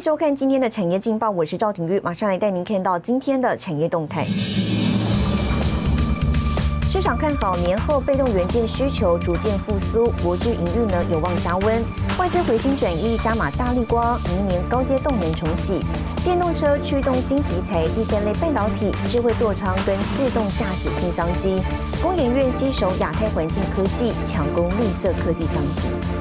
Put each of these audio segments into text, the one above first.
收看今天的产业劲报，我是赵廷玉，马上来带您看到今天的产业动态。市场看好年后被动元件需求逐渐复苏，国巨营运呢有望加温。外资回心转意，加码大力光，明年高阶动能重启。电动车驱动新题材，第三类半导体、智慧座舱跟自动驾驶新商机。工研院携手亚太环境科技，抢攻绿色科技商机。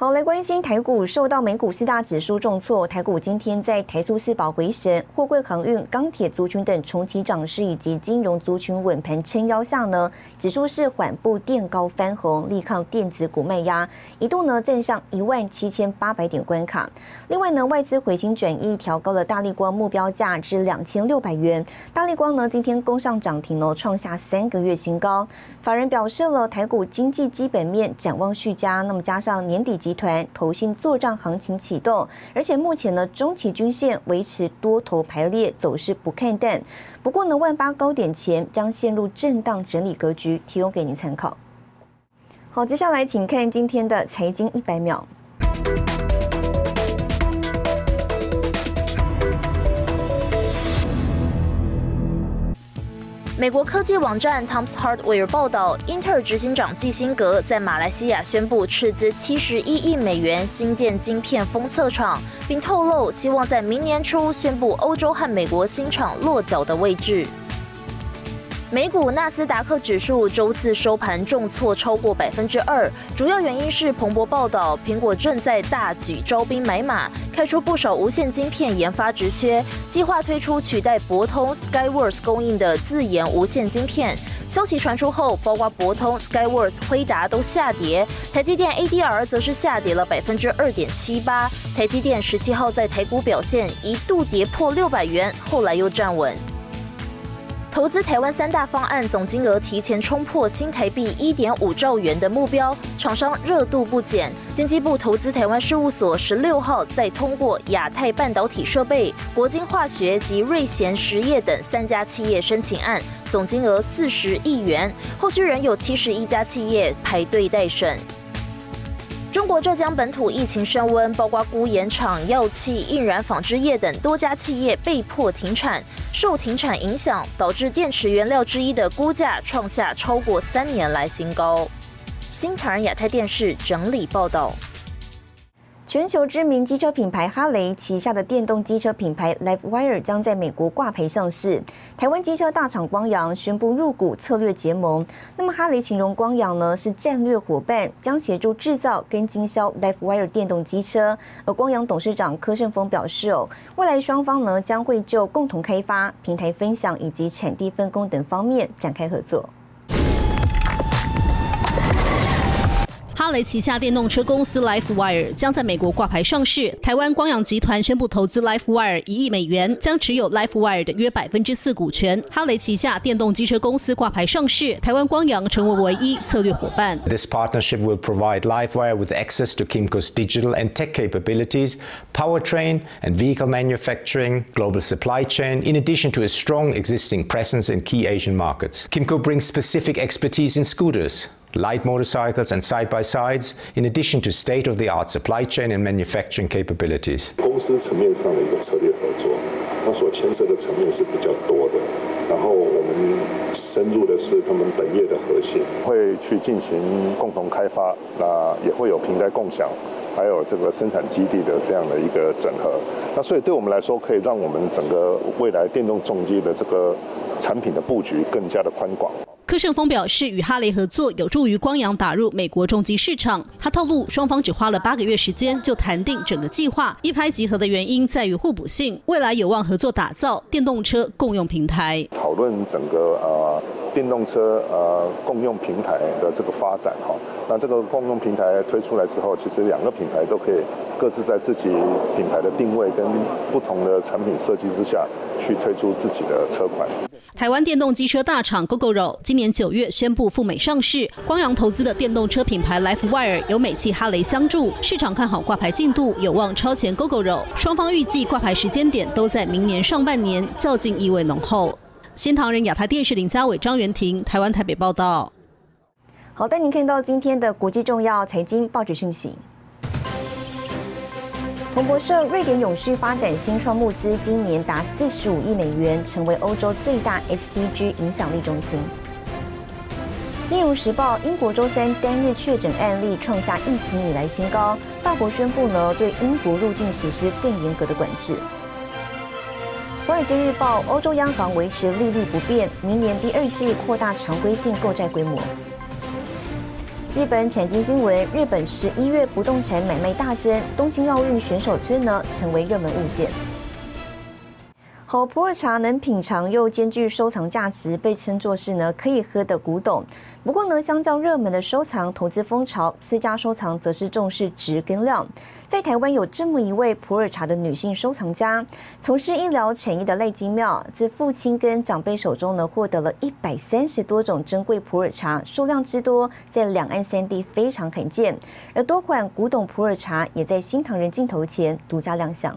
好，来关心台股受到美股四大指数重挫，台股今天在台塑四宝回神、货柜航运、钢铁族群等重启涨势，以及金融族群稳盘撑腰下呢，指数是缓步垫高翻红，力抗电子股卖压，一度呢站上一万七千八百点关卡。另外呢，外资回心转意，调高了大力光目标价至两千六百元。大力光呢今天攻上涨停哦，创下三个月新高。法人表示了台股经济基本面展望续佳，那么加上年底集团投信做账行情启动，而且目前呢中期均线维持多头排列走势不看淡。不过呢万八高点前将陷入震荡整理格局，提供给您参考。好，接下来请看今天的财经一百秒。美国科技网站 Tom's Hardware 报道，英特尔执行长基辛格在马来西亚宣布斥资七十一亿美元新建晶片封测厂，并透露希望在明年初宣布欧洲和美国新厂落脚的位置。美股纳斯达克指数周四收盘重挫超过百分之二，主要原因是彭博报道，苹果正在大举招兵买马，开出不少无线晶片研发直缺，计划推出取代博通 Skyworth 供应的自研无线晶片。消息传出后，包括博通、Skyworth、辉达都下跌，台积电 ADR 则是下跌了百分之二点七八。台积电十七号在台股表现一度跌破六百元，后来又站稳。投资台湾三大方案总金额提前冲破新台币一点五兆元的目标，厂商热度不减。经济部投资台湾事务所十六号再通过亚太半导体设备、国金化学及瑞贤实业等三家企业申请案，总金额四十亿元，后续仍有七十一家企业排队待审。中国浙江本土疫情升温，包括钴盐厂、药企、印染纺织业等多家企业被迫停产。受停产影响，导致电池原料之一的钴价创下超过三年来新高。新唐人亚太电视整理报道。全球知名机车品牌哈雷旗下的电动机车品牌 LiveWire 将在美国挂牌上市。台湾机车大厂光阳宣布入股策略结盟。那么哈雷形容光阳呢是战略伙伴，将协助制造跟经销 LiveWire 电动机车。而光阳董事长柯胜峰表示哦，未来双方呢将会就共同开发、平台分享以及产地分工等方面展开合作。哈雷旗下电动车公司 LifeWire 将在美国挂牌上市。台湾光阳集团宣布投资 LifeWire 一亿美元，将持有 LifeWire 的约百分之四股权。哈雷旗下电动机车公司挂牌上市，台湾光阳成为唯一策略伙伴。This partnership will provide LifeWire with access to Kimco's digital and tech capabilities, powertrain and vehicle manufacturing, global supply chain, in addition to a strong existing presence in key Asian markets. Kimco brings specific expertise in scooters Light motorcycles and side-by-sides, in addition to state-of-the-art supply chain and manufacturing capabilities. 公司层面上的一个策略合作，它所牵涉的层面是比较多的。然后我们深入的是他们本业的核心，会去进行共同开发，那也会有平台共享，还有这个生产基地的这样的一个整合。那所以对我们来说，可以让我们整个未来电动重机的这个产品的布局更加的宽广。柯胜峰表示，与哈雷合作有助于光阳打入美国重机市场。他透露，双方只花了八个月时间就谈定整个计划，一拍即合的原因在于互补性，未来有望合作打造电动车共用平台。讨论整个呃电动车呃共用平台的这个发展哈，那这个共用平台推出来之后，其实两个品牌都可以各自在自己品牌的定位跟不同的产品设计之下去推出自己的车款。台湾电动机车大厂 GoGoRo 今年九月宣布赴美上市，光阳投资的电动车品牌 LifeWire 由美汽哈雷相助，市场看好挂牌进度有望超前 GoGoRo，双方预计挂牌时间点都在明年上半年，较劲意味浓厚。新唐人亚太电视林家伟、张元婷，台湾台北报道。好，带您看到今天的国际重要财经报纸讯息。彭博社，瑞典永续发展新创募资今年达四十五亿美元，成为欧洲最大 SDG 影响力中心。金融时报，英国周三单日确诊案例创下疫情以来新高，法国宣布呢对英国入境实施更严格的管制。华尔街日报，欧洲央行维持利率不变，明年第二季扩大常规性购债规模。日本产经新闻：日本十一月不动产买卖大增，东京奥运选手村呢成为热门物件。好，普洱茶能品尝又兼具收藏价值，被称作是呢可以喝的古董。不过呢，相较热门的收藏投资风潮，私家收藏则是重视值跟量。在台湾有这么一位普洱茶的女性收藏家，从事医疗产业的赖金妙，自父亲跟长辈手中呢，获得了一百三十多种珍贵普洱茶，数量之多，在两岸三地非常罕见。而多款古董普洱茶也在新唐人镜头前独家亮相。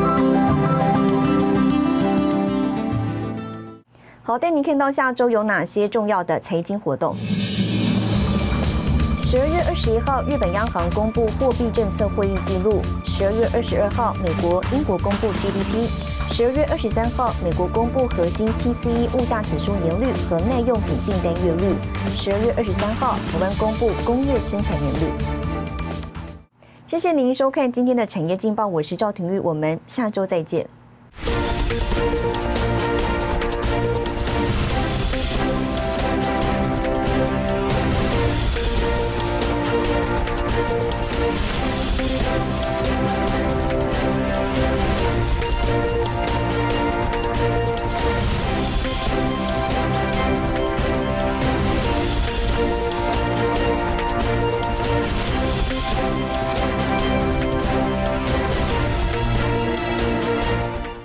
好，带您看到下周有哪些重要的财经活动。十二月二十一号，日本央行公布货币政策会议记录；十二月二十二号，美国、英国公布 GDP；十二月二十三号，美国公布核心 PCE 物价指数年率和耐用品订单月率；十二月二十三号，台湾公布工业生产年率。谢谢您收看今天的产业劲报，我是赵廷玉，我们下周再见。